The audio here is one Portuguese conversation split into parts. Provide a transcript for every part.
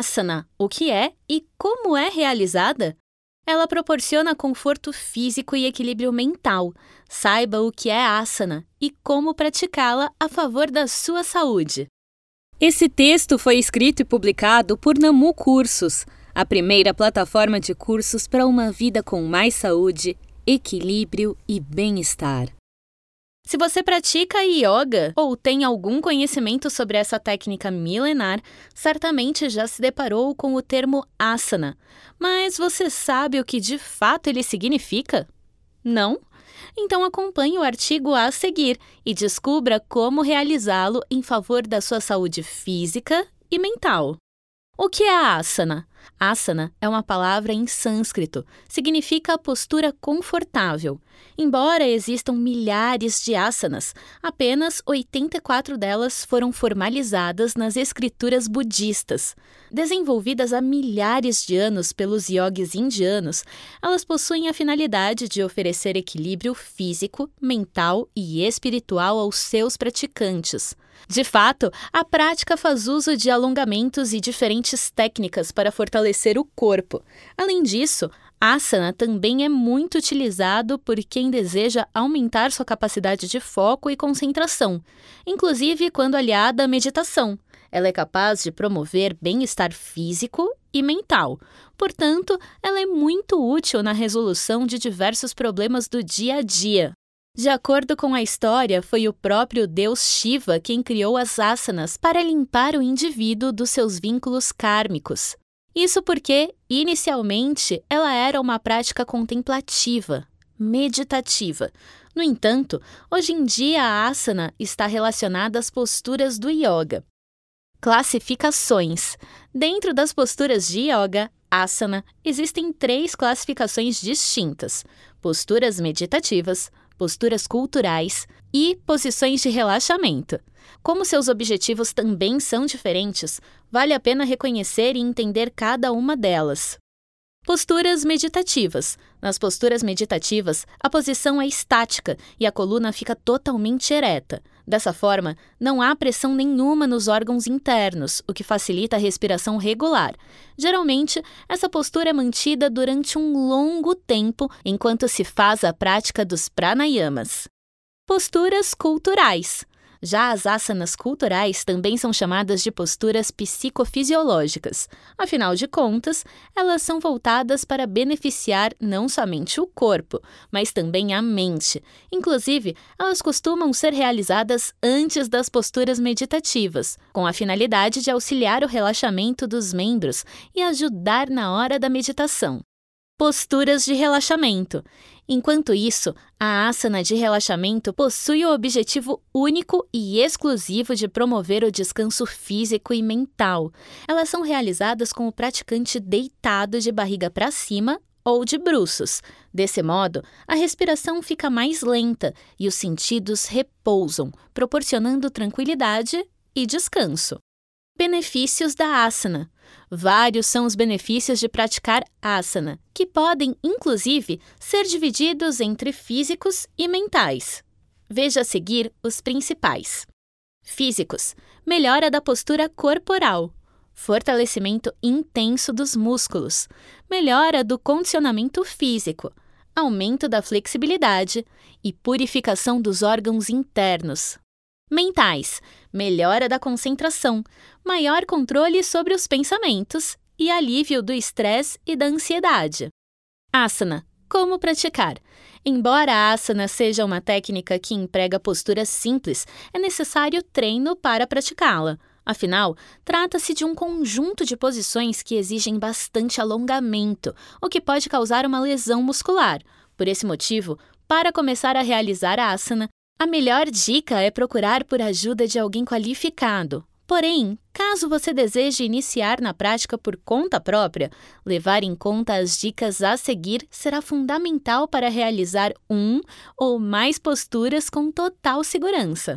Asana, o que é e como é realizada? Ela proporciona conforto físico e equilíbrio mental. Saiba o que é asana e como praticá-la a favor da sua saúde. Esse texto foi escrito e publicado por Namu Cursos, a primeira plataforma de cursos para uma vida com mais saúde, equilíbrio e bem-estar. Se você pratica yoga ou tem algum conhecimento sobre essa técnica milenar, certamente já se deparou com o termo asana. Mas você sabe o que de fato ele significa? Não? Então acompanhe o artigo a seguir e descubra como realizá-lo em favor da sua saúde física e mental. O que é a asana? Asana é uma palavra em sânscrito, significa postura confortável. Embora existam milhares de asanas, apenas 84 delas foram formalizadas nas escrituras budistas. Desenvolvidas há milhares de anos pelos yogis indianos, elas possuem a finalidade de oferecer equilíbrio físico, mental e espiritual aos seus praticantes. De fato, a prática faz uso de alongamentos e diferentes técnicas para fortalecer o corpo. Além disso, asana também é muito utilizado por quem deseja aumentar sua capacidade de foco e concentração, inclusive quando aliada à meditação. Ela é capaz de promover bem-estar físico e mental. Portanto, ela é muito útil na resolução de diversos problemas do dia a dia. De acordo com a história, foi o próprio deus Shiva quem criou as asanas para limpar o indivíduo dos seus vínculos kármicos. Isso porque, inicialmente, ela era uma prática contemplativa, meditativa. No entanto, hoje em dia a asana está relacionada às posturas do yoga. Classificações. Dentro das posturas de yoga, asana, existem três classificações distintas: posturas meditativas, posturas culturais e posições de relaxamento. Como seus objetivos também são diferentes, vale a pena reconhecer e entender cada uma delas. Posturas meditativas. Nas posturas meditativas, a posição é estática e a coluna fica totalmente ereta. Dessa forma, não há pressão nenhuma nos órgãos internos, o que facilita a respiração regular. Geralmente, essa postura é mantida durante um longo tempo enquanto se faz a prática dos pranayamas. Posturas culturais. Já as asanas culturais também são chamadas de posturas psicofisiológicas. Afinal de contas, elas são voltadas para beneficiar não somente o corpo, mas também a mente. Inclusive, elas costumam ser realizadas antes das posturas meditativas, com a finalidade de auxiliar o relaxamento dos membros e ajudar na hora da meditação posturas de relaxamento. Enquanto isso, a asana de relaxamento possui o objetivo único e exclusivo de promover o descanso físico e mental. Elas são realizadas com o praticante deitado de barriga para cima ou de bruços. Desse modo, a respiração fica mais lenta e os sentidos repousam, proporcionando tranquilidade e descanso. Benefícios da asana. Vários são os benefícios de praticar asana, que podem, inclusive, ser divididos entre físicos e mentais. Veja a seguir os principais. Físicos: melhora da postura corporal, fortalecimento intenso dos músculos, melhora do condicionamento físico, aumento da flexibilidade e purificação dos órgãos internos. Mentais: melhora da concentração, maior controle sobre os pensamentos e alívio do estresse e da ansiedade. Asana: como praticar? Embora a asana seja uma técnica que emprega posturas simples, é necessário treino para praticá-la. Afinal, trata-se de um conjunto de posições que exigem bastante alongamento, o que pode causar uma lesão muscular. Por esse motivo, para começar a realizar a asana, a melhor dica é procurar por ajuda de alguém qualificado. Porém, caso você deseje iniciar na prática por conta própria, levar em conta as dicas a seguir será fundamental para realizar um ou mais posturas com total segurança.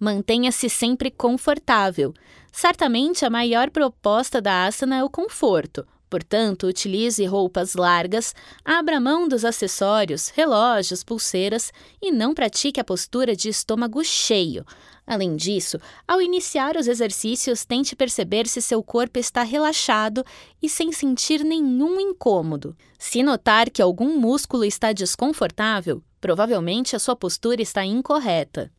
Mantenha-se sempre confortável. Certamente a maior proposta da asana é o conforto, Portanto, utilize roupas largas, abra mão dos acessórios, relógios, pulseiras e não pratique a postura de estômago cheio. Além disso, ao iniciar os exercícios, tente perceber se seu corpo está relaxado e sem sentir nenhum incômodo. Se notar que algum músculo está desconfortável, provavelmente a sua postura está incorreta.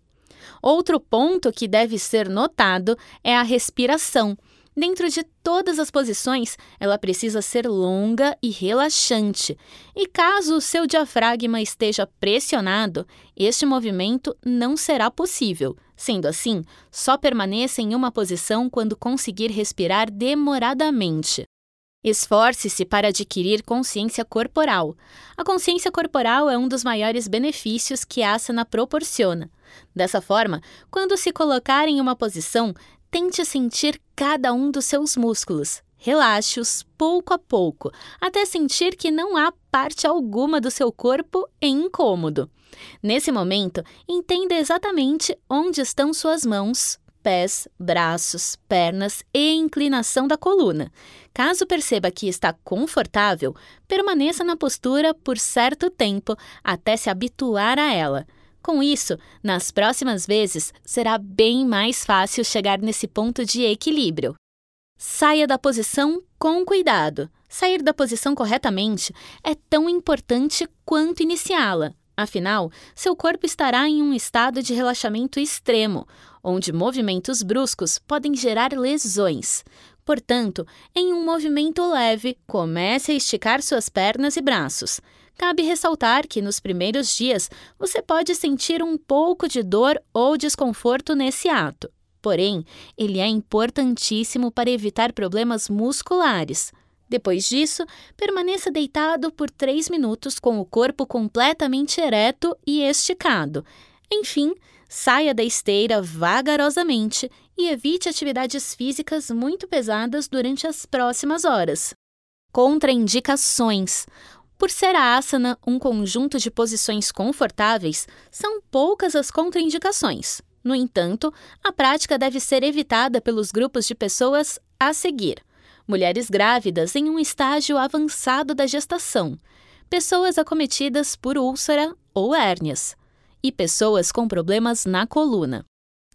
Outro ponto que deve ser notado é a respiração. Dentro de todas as posições, ela precisa ser longa e relaxante. E caso o seu diafragma esteja pressionado, este movimento não será possível. Sendo assim, só permaneça em uma posição quando conseguir respirar demoradamente. Esforce-se para adquirir consciência corporal. A consciência corporal é um dos maiores benefícios que a asana proporciona. Dessa forma, quando se colocar em uma posição, Tente sentir cada um dos seus músculos. Relaxe-os pouco a pouco, até sentir que não há parte alguma do seu corpo em incômodo. Nesse momento, entenda exatamente onde estão suas mãos, pés, braços, pernas e inclinação da coluna. Caso perceba que está confortável, permaneça na postura por certo tempo até se habituar a ela. Com isso, nas próximas vezes será bem mais fácil chegar nesse ponto de equilíbrio. Saia da posição com cuidado. Sair da posição corretamente é tão importante quanto iniciá-la. Afinal, seu corpo estará em um estado de relaxamento extremo, onde movimentos bruscos podem gerar lesões. Portanto, em um movimento leve, comece a esticar suas pernas e braços. Cabe ressaltar que nos primeiros dias você pode sentir um pouco de dor ou desconforto nesse ato. Porém, ele é importantíssimo para evitar problemas musculares. Depois disso, permaneça deitado por 3 minutos com o corpo completamente ereto e esticado. Enfim, saia da esteira vagarosamente e evite atividades físicas muito pesadas durante as próximas horas. Contraindicações. Por ser a asana um conjunto de posições confortáveis, são poucas as contraindicações. No entanto, a prática deve ser evitada pelos grupos de pessoas a seguir: mulheres grávidas em um estágio avançado da gestação, pessoas acometidas por úlcera ou hérnias, e pessoas com problemas na coluna.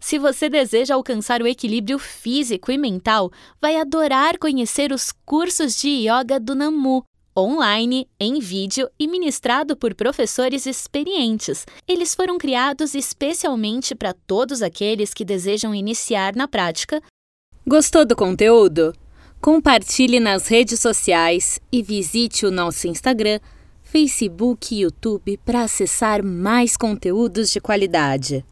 Se você deseja alcançar o equilíbrio físico e mental, vai adorar conhecer os cursos de yoga do Namu, online, em vídeo e ministrado por professores experientes. Eles foram criados especialmente para todos aqueles que desejam iniciar na prática. Gostou do conteúdo? Compartilhe nas redes sociais e visite o nosso Instagram, Facebook e YouTube para acessar mais conteúdos de qualidade.